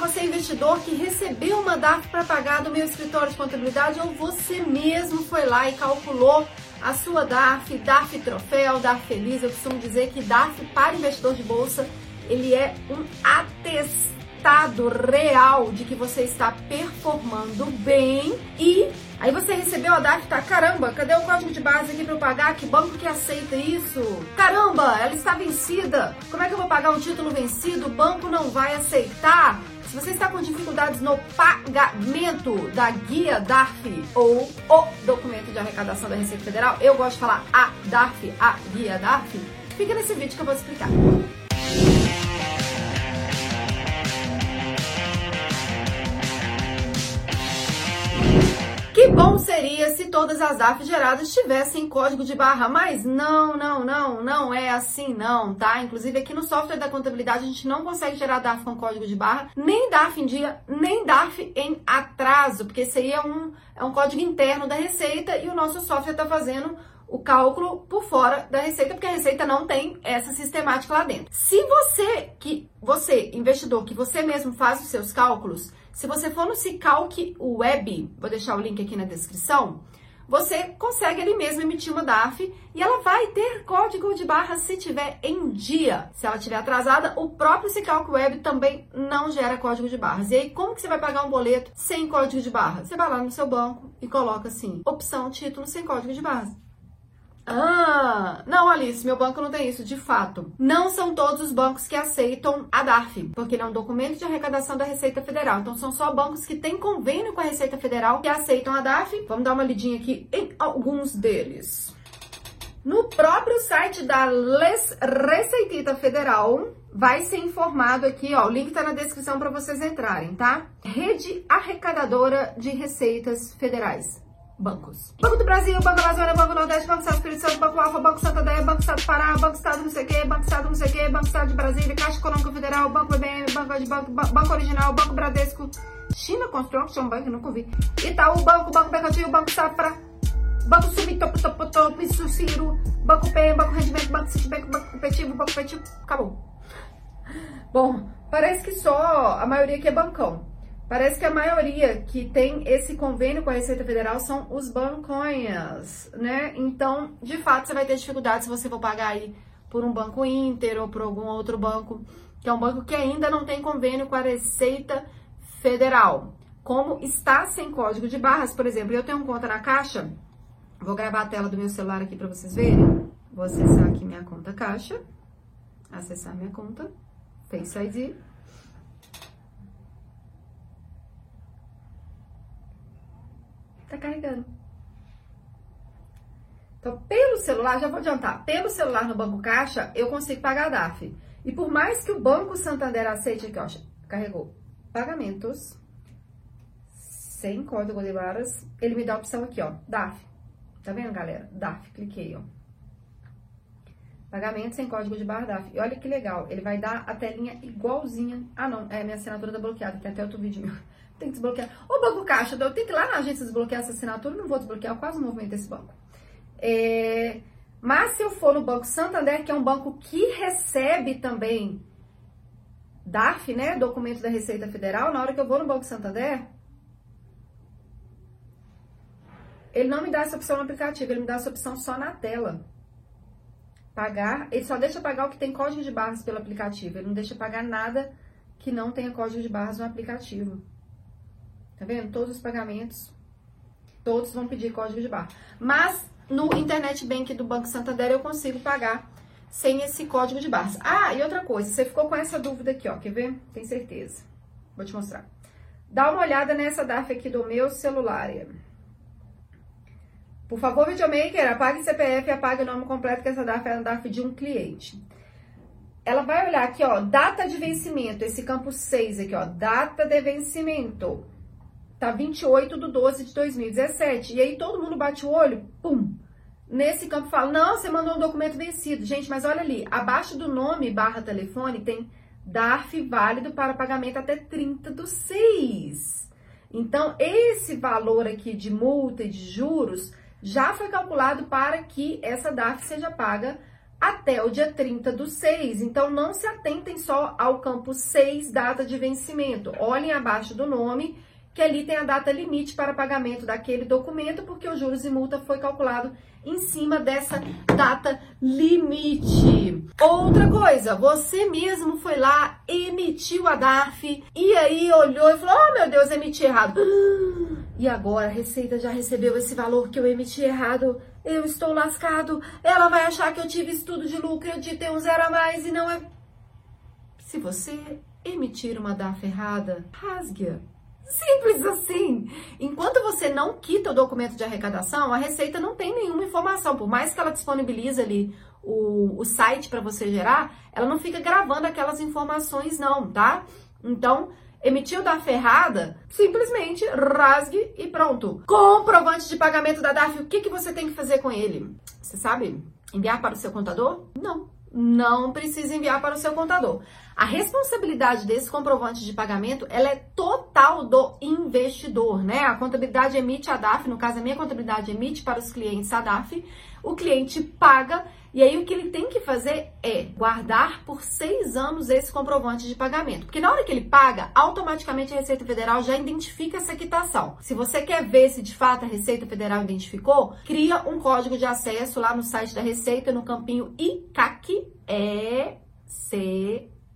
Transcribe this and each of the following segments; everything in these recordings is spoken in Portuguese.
você investidor que recebeu uma DARF para pagar do meu escritório de contabilidade ou você mesmo foi lá e calculou a sua DARF, DARF troféu, DARF feliz. Eu costumo dizer que DARF para investidor de bolsa, ele é um atestado real de que você está performando bem e Aí você recebeu a DARF, tá? Caramba, cadê o código de base aqui para eu pagar? Que banco que aceita isso? Caramba, ela está vencida. Como é que eu vou pagar um título vencido? O banco não vai aceitar. Se você está com dificuldades no pagamento da guia DARF ou o documento de arrecadação da Receita Federal, eu gosto de falar a DARF, a guia DARF, fica nesse vídeo que eu vou explicar. Bom seria se todas as DAFs geradas tivessem código de barra, mas não, não, não, não é assim não, tá? Inclusive aqui no software da contabilidade a gente não consegue gerar DAF com código de barra, nem DAF em dia, nem DAF em atraso, porque aí é um, é um código interno da Receita e o nosso software está fazendo o cálculo por fora da receita, porque a receita não tem essa sistemática lá dentro. Se você, que você, investidor, que você mesmo faz os seus cálculos, se você for no Cicalc Web, vou deixar o link aqui na descrição, você consegue ali mesmo emitir uma DAF e ela vai ter código de barra se tiver em dia. Se ela estiver atrasada, o próprio Cicalc Web também não gera código de barras. E aí, como que você vai pagar um boleto sem código de barras? Você vai lá no seu banco e coloca assim, opção título sem código de barras. Ah, não, Alice, meu banco não tem isso, de fato. Não são todos os bancos que aceitam a DARF, porque ele é um documento de arrecadação da Receita Federal. Então, são só bancos que têm convênio com a Receita Federal que aceitam a DARF. Vamos dar uma lidinha aqui em alguns deles. No próprio site da Les Receitita Federal, vai ser informado aqui, ó, o link tá na descrição para vocês entrarem, tá? Rede Arrecadadora de Receitas Federais bancos. Banco do Brasil, Banco Amazônia, Banco Nordeste, Banco Estado do Espírito Santo, Banco Alfa, Banco Santander, Banco Estado do Pará, Banco Estado não sei o que, Banco Estado não sei o que, Banco Estado de Brasília, Caixa Econômica Federal, Banco BBM, Banco de Banco, Banco Original, Banco Bradesco, China Construction Bank, nunca ouvi, Itaú, Banco, Banco Mercantil, Banco Safra, Banco Sub, Topo, Topo, Topo, Isso, Ciro, Banco P, Banco Rendimento, Banco Citibank, Banco Competitivo, Banco Competitivo, acabou. Bom, parece que só a maioria aqui é bancão. Parece que a maioria que tem esse convênio com a Receita Federal são os banconhas, né? Então, de fato, você vai ter dificuldade se você for pagar aí por um banco Inter ou por algum outro banco, que é um banco que ainda não tem convênio com a Receita Federal. Como está sem código de barras, por exemplo, eu tenho conta na Caixa, vou gravar a tela do meu celular aqui para vocês verem. Vou acessar aqui minha conta Caixa, acessar minha conta, Face ID. Tá carregando. Então, pelo celular, já vou adiantar, pelo celular no Banco Caixa, eu consigo pagar a DAF. E por mais que o Banco Santander aceite aqui, ó, carregou pagamentos sem código de barras, ele me dá a opção aqui, ó, DAF. Tá vendo, galera? DAF, cliquei, ó. Pagamento sem código de barra DAF. E olha que legal, ele vai dar a telinha igualzinha. Ah, não, é minha assinatura tá bloqueada, tem até outro vídeo meu tem que desbloquear. O Banco Caixa, eu tenho que ir lá na agência desbloquear essa assinatura, não vou desbloquear, quase não movimento esse banco. É, mas se eu for no Banco Santander, que é um banco que recebe também DARF, né, documento da Receita Federal, na hora que eu vou no Banco Santander, ele não me dá essa opção no aplicativo, ele me dá essa opção só na tela. Pagar, ele só deixa pagar o que tem código de barras pelo aplicativo, ele não deixa pagar nada que não tenha código de barras no aplicativo. Tá vendo? Todos os pagamentos, todos vão pedir código de barra. Mas no Internet Bank do Banco Santander eu consigo pagar sem esse código de barras. Ah, e outra coisa, você ficou com essa dúvida aqui, ó, quer ver? Tem certeza. Vou te mostrar. Dá uma olhada nessa DAF aqui do meu celular. Por favor, videomaker, apague CPF e apague o nome completo, que essa DAF é a DAF de um cliente. Ela vai olhar aqui, ó, data de vencimento, esse campo 6 aqui, ó, data de vencimento. Tá 28 de 12 de 2017. E aí todo mundo bate o olho, pum. Nesse campo fala, não, você mandou um documento vencido. Gente, mas olha ali, abaixo do nome barra telefone tem DARF válido para pagamento até 30 do 6. Então, esse valor aqui de multa e de juros já foi calculado para que essa DARF seja paga até o dia 30 do 6. Então, não se atentem só ao campo 6, data de vencimento. Olhem abaixo do nome, que ali tem a data limite para pagamento daquele documento, porque os juros e multa foi calculado em cima dessa data limite. Outra coisa, você mesmo foi lá, emitiu a DARF e aí olhou e falou: Oh meu Deus, emiti errado. E agora a Receita já recebeu esse valor que eu emiti errado. Eu estou lascado. Ela vai achar que eu tive estudo de lucro, eu ter um zero a mais e não é. Se você emitir uma DARF errada, rasgue-a Simples assim. Enquanto você não quita o documento de arrecadação, a Receita não tem nenhuma informação. Por mais que ela disponibilize ali o, o site para você gerar, ela não fica gravando aquelas informações, não, tá? Então, emitiu da ferrada, simplesmente rasgue e pronto. Comprovante de pagamento da DAF, o que, que você tem que fazer com ele? Você sabe? Enviar para o seu contador? Não não precisa enviar para o seu contador. A responsabilidade desse comprovante de pagamento, ela é total do investidor, né? A contabilidade emite a DAF, no caso a minha contabilidade emite para os clientes a DAF, o cliente paga e aí o que ele tem que fazer é guardar por seis anos esse comprovante de pagamento. Porque na hora que ele paga, automaticamente a Receita Federal já identifica essa quitação. Se você quer ver se de fato a Receita Federal identificou, cria um código de acesso lá no site da Receita, no campinho ICAC,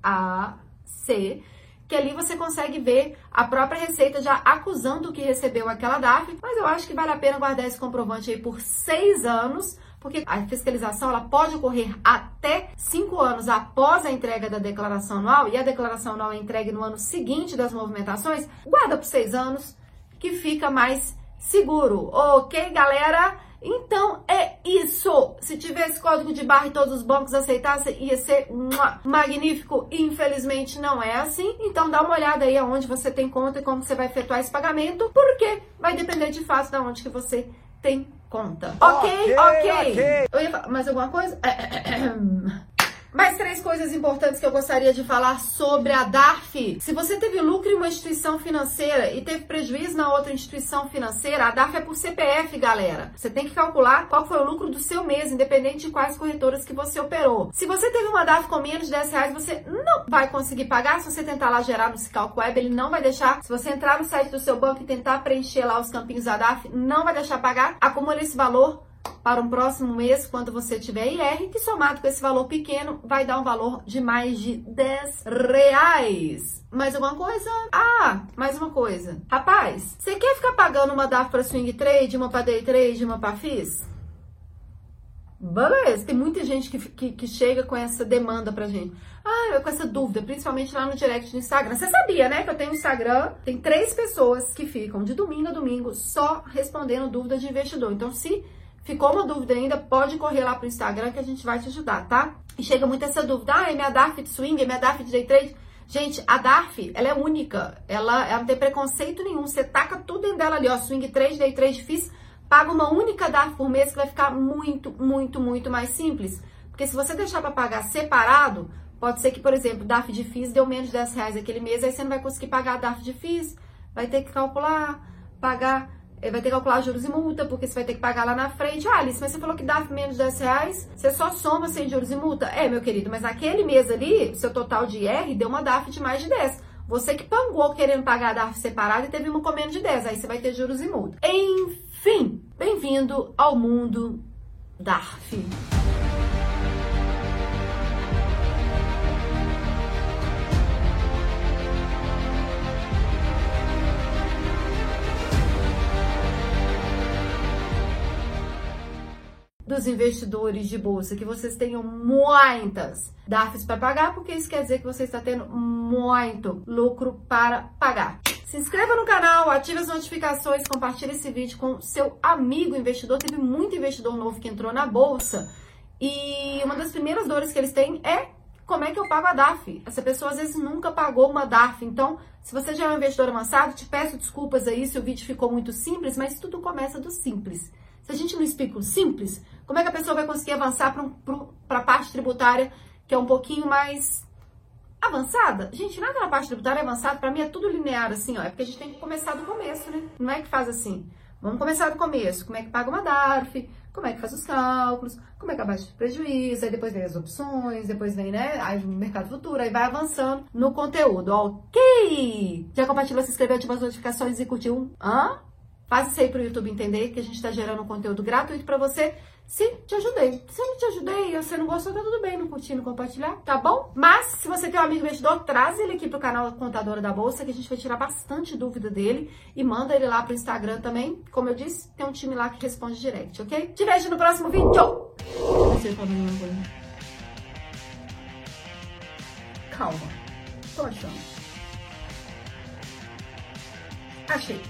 E-C-A-C, que ali você consegue ver a própria Receita já acusando que recebeu aquela DAF, mas eu acho que vale a pena guardar esse comprovante aí por seis anos, porque a fiscalização ela pode ocorrer até cinco anos após a entrega da declaração anual e a declaração anual é entregue no ano seguinte das movimentações, guarda por seis anos que fica mais seguro. Ok, galera? Então é isso. Se tivesse código de barra e todos os bancos aceitassem, ia ser magnífico. Infelizmente não é assim. Então dá uma olhada aí aonde você tem conta e como você vai efetuar esse pagamento, porque vai depender de fato de onde que você tem conta. Ok, ok. okay. okay. Eu ia falar mais alguma coisa? Mais três coisas importantes que eu gostaria de falar sobre a DARF. Se você teve lucro em uma instituição financeira e teve prejuízo na outra instituição financeira, a DARF é por CPF, galera. Você tem que calcular qual foi o lucro do seu mês, independente de quais corretoras que você operou. Se você teve uma DARF com menos de 10 reais, você não vai conseguir pagar. Se você tentar lá gerar no Cicalco Web, ele não vai deixar. Se você entrar no site do seu banco e tentar preencher lá os campinhos da DARF, não vai deixar pagar. Acumula esse valor para um próximo mês, quando você tiver IR, que somado com esse valor pequeno, vai dar um valor de mais de 10 reais. Mais alguma coisa? Ah, mais uma coisa. Rapaz, você quer ficar pagando uma DAF para swing trade, uma para day trade, uma para FIS? Beleza, tem muita gente que, que, que, chega com essa demanda pra gente. Ah, com essa dúvida, principalmente lá no direct do Instagram. Você sabia, né, que eu tenho Instagram, tem três pessoas que ficam de domingo a domingo só respondendo dúvidas de investidor. Então, se Ficou uma dúvida ainda? Pode correr lá pro Instagram que a gente vai te ajudar, tá? E chega muito essa dúvida, ah, é minha DARF de swing, é minha DARF de day trade. Gente, a DARF, ela é única, ela, ela não tem preconceito nenhum, você taca tudo dentro dela ali, ó, swing trade, day trade, fiz, paga uma única DARF por mês que vai ficar muito, muito, muito mais simples. Porque se você deixar para pagar separado, pode ser que, por exemplo, DARF de FIIs deu menos de 10 reais aquele mês, aí você não vai conseguir pagar a DARF de FIIs, vai ter que calcular, pagar vai ter que calcular juros e multa, porque você vai ter que pagar lá na frente. Ah, Alice, mas você falou que dá menos de 10 reais, você só soma sem juros e multa. É, meu querido, mas naquele mês ali, seu total de IR deu uma DAF de mais de 10. Você que pangou querendo pagar a DAF separada e teve uma com menos de 10, aí você vai ter juros e multa. Enfim, bem-vindo ao mundo DARF. Dos investidores de bolsa que vocês tenham muitas DARFs para pagar, porque isso quer dizer que você está tendo muito lucro para pagar. Se inscreva no canal, ative as notificações, compartilhe esse vídeo com seu amigo investidor. Teve muito investidor novo que entrou na bolsa e uma das primeiras dores que eles têm é como é que eu pago a DAF? Essa pessoa às vezes nunca pagou uma DAF. Então, se você já é um investidor avançado, te peço desculpas aí se o vídeo ficou muito simples, mas tudo começa do simples. Se a gente não explica o simples, como é que a pessoa vai conseguir avançar para a parte tributária que é um pouquinho mais avançada? Gente, nada na parte tributária é avançada, para mim é tudo linear assim, ó. É porque a gente tem que começar do começo, né? Não é que faz assim. Vamos começar do começo. Como é que paga uma DARF? Como é que faz os cálculos? Como é que abaixa o prejuízo? Aí depois vem as opções, depois vem, né? Aí o mercado futuro, aí vai avançando no conteúdo. Ok! Já compartilhou, se inscreveu, ativou as notificações e curtiu? Hã? Faz isso aí pro YouTube entender que a gente está gerando um conteúdo gratuito para você se te ajudei. Se eu não te ajudei, você não gostou, tá tudo bem, não curtir, não compartilhar, tá bom? Mas, se você tem um amigo investidor, traz ele aqui pro canal Contadora da Bolsa, que a gente vai tirar bastante dúvida dele e manda ele lá pro Instagram também. Como eu disse, tem um time lá que responde direct, ok? Te vejo no próximo vídeo! Calma, tô achando. Achei.